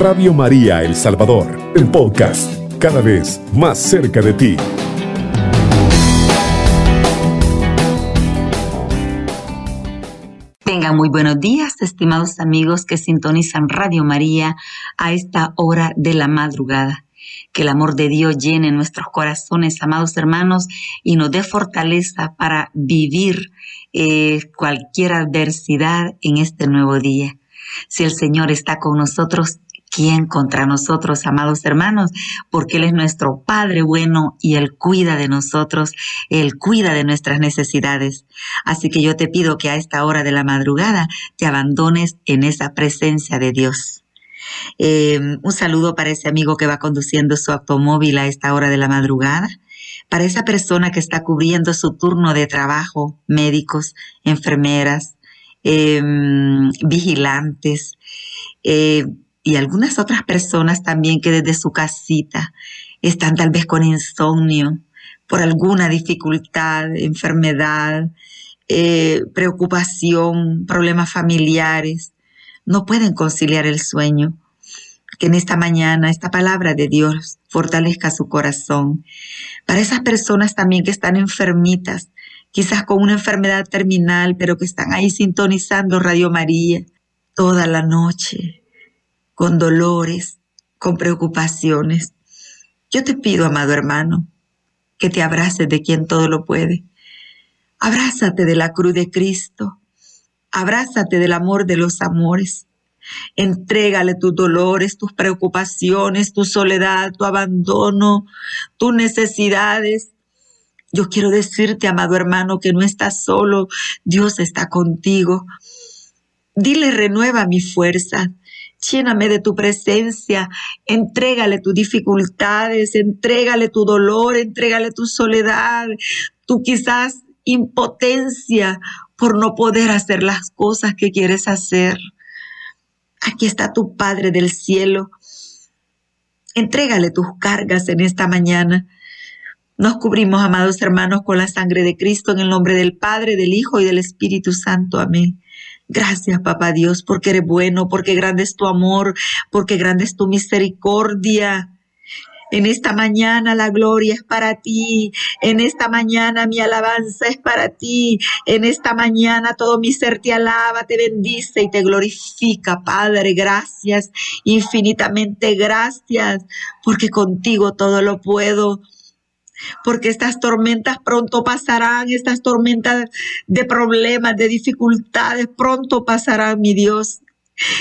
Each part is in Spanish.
Radio María El Salvador, el podcast, cada vez más cerca de ti. Tengan muy buenos días, estimados amigos que sintonizan Radio María a esta hora de la madrugada. Que el amor de Dios llene nuestros corazones, amados hermanos, y nos dé fortaleza para vivir eh, cualquier adversidad en este nuevo día. Si el Señor está con nosotros, ¿quién contra nosotros, amados hermanos? Porque Él es nuestro Padre bueno y Él cuida de nosotros, Él cuida de nuestras necesidades. Así que yo te pido que a esta hora de la madrugada te abandones en esa presencia de Dios. Eh, un saludo para ese amigo que va conduciendo su automóvil a esta hora de la madrugada para esa persona que está cubriendo su turno de trabajo, médicos, enfermeras, em, vigilantes eh, y algunas otras personas también que desde su casita están tal vez con insomnio por alguna dificultad, enfermedad, eh, preocupación, problemas familiares, no pueden conciliar el sueño que en esta mañana esta palabra de Dios fortalezca su corazón. Para esas personas también que están enfermitas, quizás con una enfermedad terminal, pero que están ahí sintonizando Radio María toda la noche, con dolores, con preocupaciones. Yo te pido, amado hermano, que te abraces de quien todo lo puede. Abrázate de la cruz de Cristo. Abrázate del amor de los amores. Entrégale tus dolores, tus preocupaciones, tu soledad, tu abandono, tus necesidades. Yo quiero decirte, amado hermano, que no estás solo, Dios está contigo. Dile, renueva mi fuerza, lléname de tu presencia, entrégale tus dificultades, entrégale tu dolor, entrégale tu soledad, tu quizás impotencia por no poder hacer las cosas que quieres hacer. Aquí está tu Padre del cielo. Entrégale tus cargas en esta mañana. Nos cubrimos, amados hermanos, con la sangre de Cristo en el nombre del Padre, del Hijo y del Espíritu Santo. Amén. Gracias, Papá Dios, porque eres bueno, porque grande es tu amor, porque grande es tu misericordia. En esta mañana la gloria es para ti. En esta mañana mi alabanza es para ti. En esta mañana todo mi ser te alaba, te bendice y te glorifica, Padre. Gracias, infinitamente gracias, porque contigo todo lo puedo porque estas tormentas pronto pasarán, estas tormentas de problemas, de dificultades, pronto pasarán, mi Dios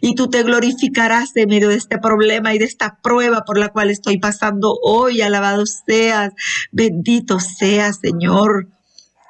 y tú te glorificarás en medio de este problema y de esta prueba por la cual estoy pasando hoy. Alabado seas, bendito seas, Señor.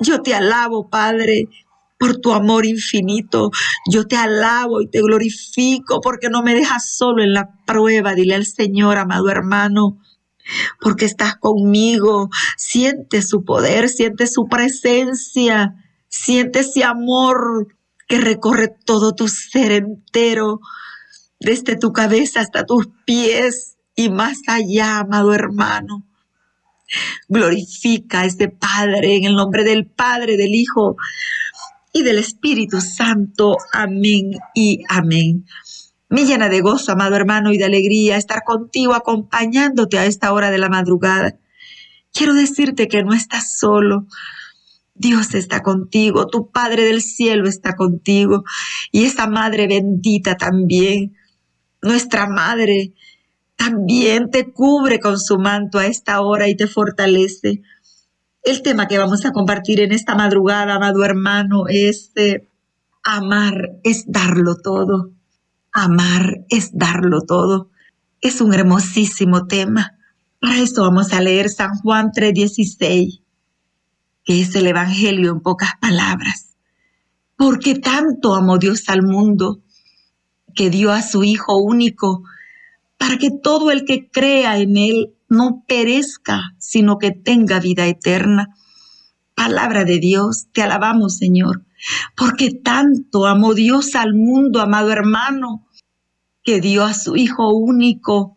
Yo te alabo, Padre, por tu amor infinito. Yo te alabo y te glorifico porque no me dejas solo en la prueba. Dile al Señor, amado hermano, porque estás conmigo. Siente su poder, siente su presencia, siente ese amor que recorre todo tu ser entero, desde tu cabeza hasta tus pies y más allá, amado hermano. Glorifica a ese Padre en el nombre del Padre, del Hijo y del Espíritu Santo. Amén y amén. Me llena de gozo, amado hermano, y de alegría estar contigo acompañándote a esta hora de la madrugada. Quiero decirte que no estás solo. Dios está contigo, tu Padre del cielo está contigo y esa Madre bendita también, nuestra Madre, también te cubre con su manto a esta hora y te fortalece. El tema que vamos a compartir en esta madrugada, amado hermano, es eh, amar es darlo todo. Amar es darlo todo. Es un hermosísimo tema. Para esto vamos a leer San Juan 3:16 que es el Evangelio en pocas palabras. Porque tanto amó Dios al mundo que dio a su Hijo único para que todo el que crea en Él no perezca, sino que tenga vida eterna. Palabra de Dios, te alabamos Señor, porque tanto amó Dios al mundo, amado hermano, que dio a su Hijo único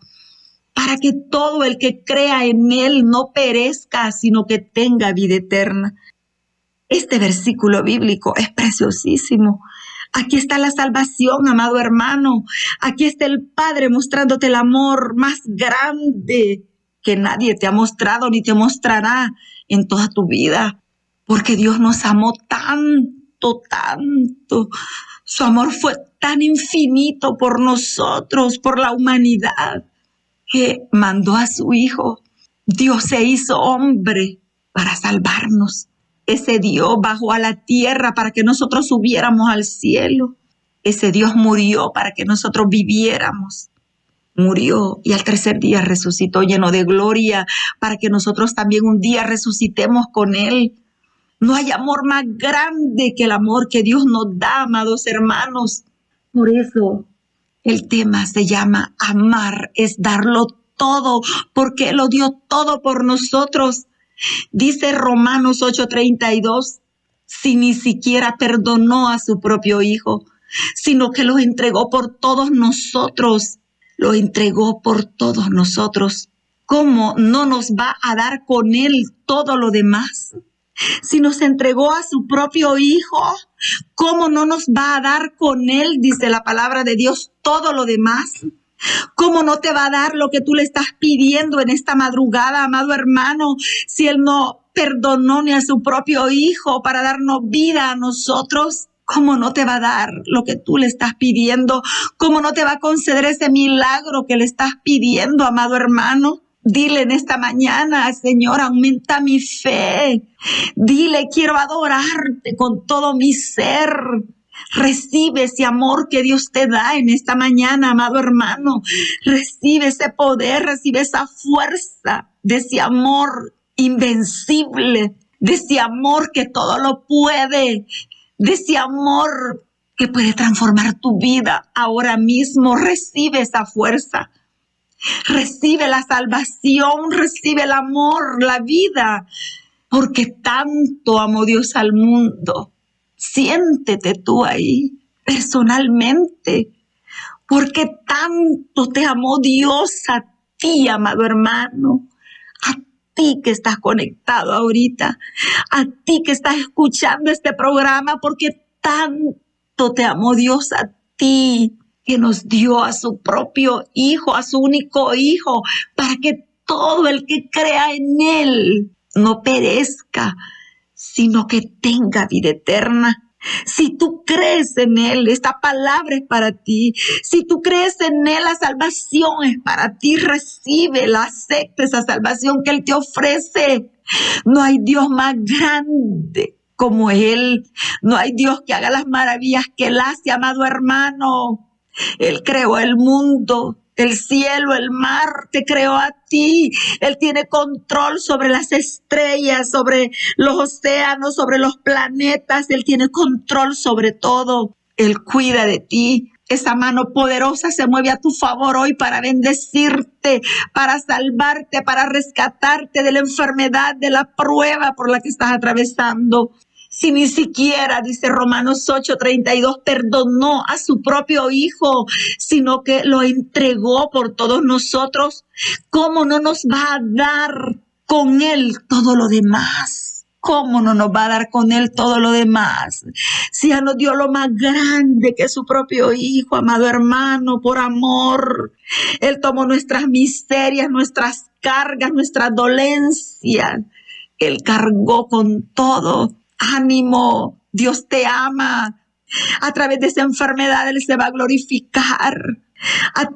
para que todo el que crea en Él no perezca, sino que tenga vida eterna. Este versículo bíblico es preciosísimo. Aquí está la salvación, amado hermano. Aquí está el Padre mostrándote el amor más grande que nadie te ha mostrado ni te mostrará en toda tu vida. Porque Dios nos amó tanto, tanto. Su amor fue tan infinito por nosotros, por la humanidad, que mandó a su Hijo. Dios se hizo hombre para salvarnos. Ese Dios bajó a la tierra para que nosotros subiéramos al cielo. Ese Dios murió para que nosotros viviéramos. Murió y al tercer día resucitó lleno de gloria para que nosotros también un día resucitemos con Él. No hay amor más grande que el amor que Dios nos da, amados hermanos. Por eso el tema se llama amar, es darlo todo, porque lo dio todo por nosotros. Dice Romanos 8:32, si ni siquiera perdonó a su propio Hijo, sino que lo entregó por todos nosotros, lo entregó por todos nosotros. ¿Cómo no nos va a dar con Él todo lo demás? Si nos entregó a su propio Hijo, ¿cómo no nos va a dar con Él, dice la palabra de Dios, todo lo demás? ¿Cómo no te va a dar lo que tú le estás pidiendo en esta madrugada, amado hermano, si Él no perdonó ni a su propio Hijo para darnos vida a nosotros? ¿Cómo no te va a dar lo que tú le estás pidiendo? ¿Cómo no te va a conceder ese milagro que le estás pidiendo, amado hermano? Dile en esta mañana, Señor, aumenta mi fe. Dile, quiero adorarte con todo mi ser. Recibe ese amor que Dios te da en esta mañana, amado hermano. Recibe ese poder, recibe esa fuerza de ese amor invencible, de ese amor que todo lo puede, de ese amor que puede transformar tu vida ahora mismo. Recibe esa fuerza. Recibe la salvación, recibe el amor, la vida, porque tanto amó Dios al mundo. Siéntete tú ahí personalmente, porque tanto te amó Dios a ti, amado hermano, a ti que estás conectado ahorita, a ti que estás escuchando este programa, porque tanto te amó Dios a ti que nos dio a su propio Hijo, a su único Hijo, para que todo el que crea en Él no perezca, sino que tenga vida eterna. Si tú crees en Él, esta palabra es para ti. Si tú crees en Él, la salvación es para ti. Recibe, la acepta esa salvación que Él te ofrece. No hay Dios más grande como Él. No hay Dios que haga las maravillas que Él hace, amado hermano. Él creó el mundo el cielo, el mar, te creó a ti. Él tiene control sobre las estrellas, sobre los océanos, sobre los planetas. Él tiene control sobre todo. Él cuida de ti. Esa mano poderosa se mueve a tu favor hoy para bendecirte, para salvarte, para rescatarte de la enfermedad, de la prueba por la que estás atravesando si ni siquiera, dice Romanos 8:32, perdonó a su propio Hijo, sino que lo entregó por todos nosotros, ¿cómo no nos va a dar con Él todo lo demás? ¿Cómo no nos va a dar con Él todo lo demás? Si ya nos dio lo más grande que su propio Hijo, amado hermano, por amor. Él tomó nuestras miserias, nuestras cargas, nuestras dolencias. Él cargó con todo ánimo, Dios te ama. A través de esa enfermedad Él se va a glorificar.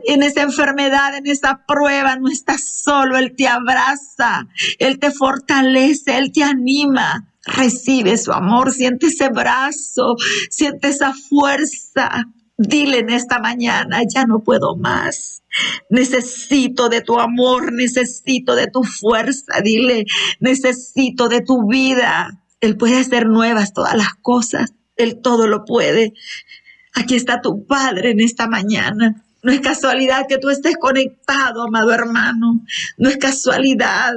En esa enfermedad, en esa prueba, no estás solo, Él te abraza, Él te fortalece, Él te anima. Recibe su amor, siente ese brazo, siente esa fuerza. Dile en esta mañana, ya no puedo más. Necesito de tu amor, necesito de tu fuerza. Dile, necesito de tu vida. Él puede hacer nuevas todas las cosas. Él todo lo puede. Aquí está tu Padre en esta mañana. No es casualidad que tú estés conectado, amado hermano. No es casualidad.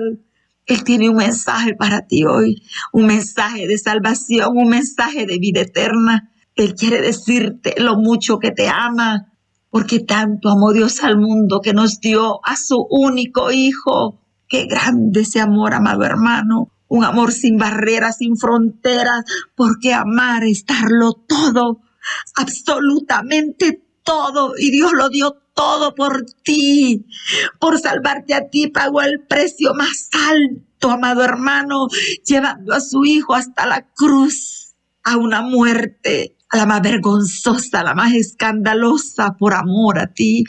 Él tiene un mensaje para ti hoy, un mensaje de salvación, un mensaje de vida eterna. Él quiere decirte lo mucho que te ama, porque tanto amó Dios al mundo que nos dio a su único Hijo. Qué grande ese amor, amado hermano un amor sin barreras, sin fronteras, porque amar es darlo todo. absolutamente todo y Dios lo dio todo por ti. Por salvarte a ti pagó el precio más alto, amado hermano, llevando a su hijo hasta la cruz, a una muerte, a la más vergonzosa, a la más escandalosa, por amor a ti.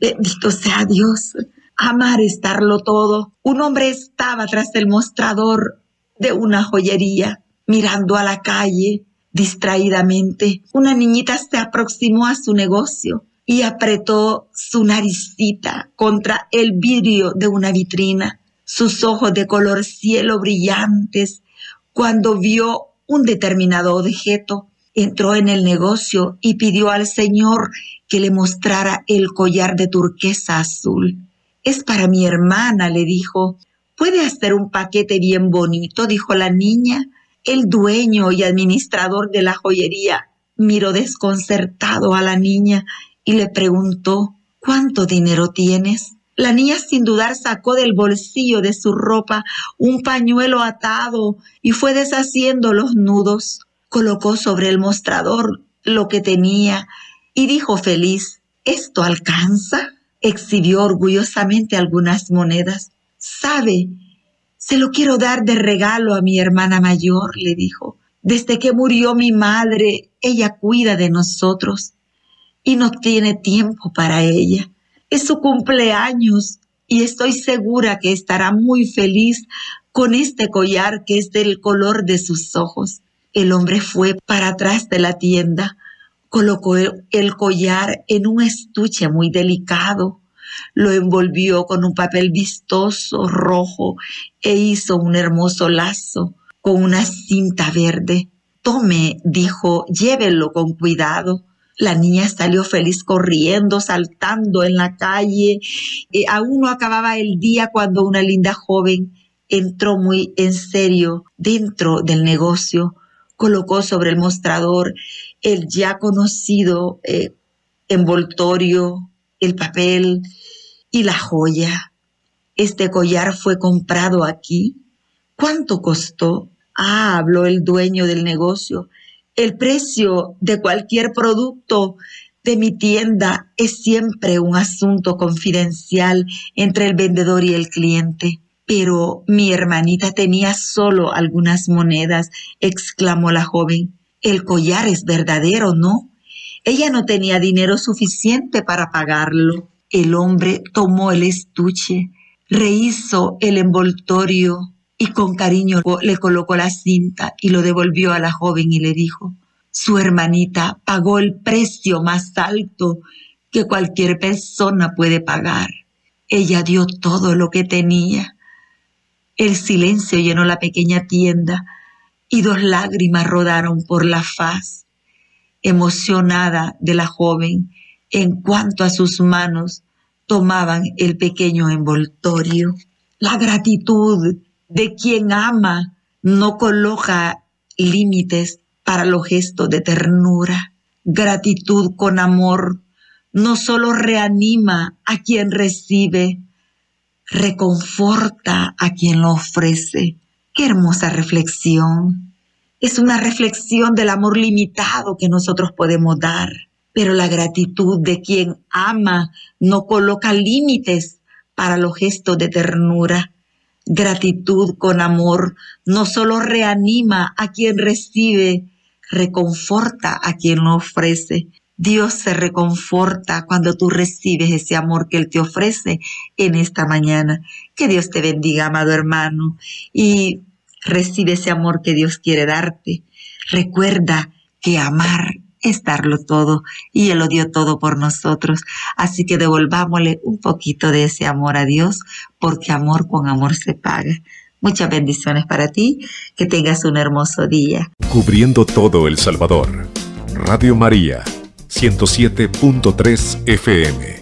Bendito sea Dios. Amar estarlo todo. Un hombre estaba tras el mostrador de una joyería, mirando a la calle distraídamente. Una niñita se aproximó a su negocio y apretó su naricita contra el vidrio de una vitrina, sus ojos de color cielo brillantes, cuando vio un determinado objeto, entró en el negocio y pidió al Señor que le mostrara el collar de turquesa azul. Es para mi hermana, le dijo. ¿Puede hacer un paquete bien bonito? dijo la niña. El dueño y administrador de la joyería miró desconcertado a la niña y le preguntó, ¿cuánto dinero tienes? La niña sin dudar sacó del bolsillo de su ropa un pañuelo atado y fue deshaciendo los nudos. Colocó sobre el mostrador lo que tenía y dijo feliz, ¿esto alcanza? Exhibió orgullosamente algunas monedas. ¿Sabe? Se lo quiero dar de regalo a mi hermana mayor, le dijo. Desde que murió mi madre, ella cuida de nosotros y no tiene tiempo para ella. Es su cumpleaños y estoy segura que estará muy feliz con este collar que es del color de sus ojos. El hombre fue para atrás de la tienda, colocó el collar en un estuche muy delicado, lo envolvió con un papel vistoso rojo e hizo un hermoso lazo con una cinta verde. Tome, dijo, llévelo con cuidado. La niña salió feliz corriendo, saltando en la calle. Aún no acababa el día cuando una linda joven entró muy en serio dentro del negocio, colocó sobre el mostrador el ya conocido eh, envoltorio, el papel y la joya. Este collar fue comprado aquí. ¿Cuánto costó? Ah, habló el dueño del negocio el precio de cualquier producto de mi tienda es siempre un asunto confidencial entre el vendedor y el cliente. Pero mi hermanita tenía solo algunas monedas, exclamó la joven. El collar es verdadero, ¿no? Ella no tenía dinero suficiente para pagarlo. El hombre tomó el estuche, rehizo el envoltorio y con cariño le colocó la cinta y lo devolvió a la joven y le dijo, su hermanita pagó el precio más alto que cualquier persona puede pagar. Ella dio todo lo que tenía. El silencio llenó la pequeña tienda y dos lágrimas rodaron por la faz, emocionada de la joven en cuanto a sus manos tomaban el pequeño envoltorio. La gratitud de quien ama no coloca límites para los gestos de ternura. Gratitud con amor no solo reanima a quien recibe, reconforta a quien lo ofrece. Qué hermosa reflexión. Es una reflexión del amor limitado que nosotros podemos dar, pero la gratitud de quien ama no coloca límites para los gestos de ternura gratitud con amor no solo reanima a quien recibe, reconforta a quien lo ofrece. Dios se reconforta cuando tú recibes ese amor que Él te ofrece en esta mañana. Que Dios te bendiga, amado hermano, y recibe ese amor que Dios quiere darte. Recuerda que amar es darlo todo y Él lo dio todo por nosotros. Así que devolvámosle un poquito de ese amor a Dios, porque amor con amor se paga. Muchas bendiciones para ti, que tengas un hermoso día. Cubriendo todo El Salvador. Radio María, 107.3 FM.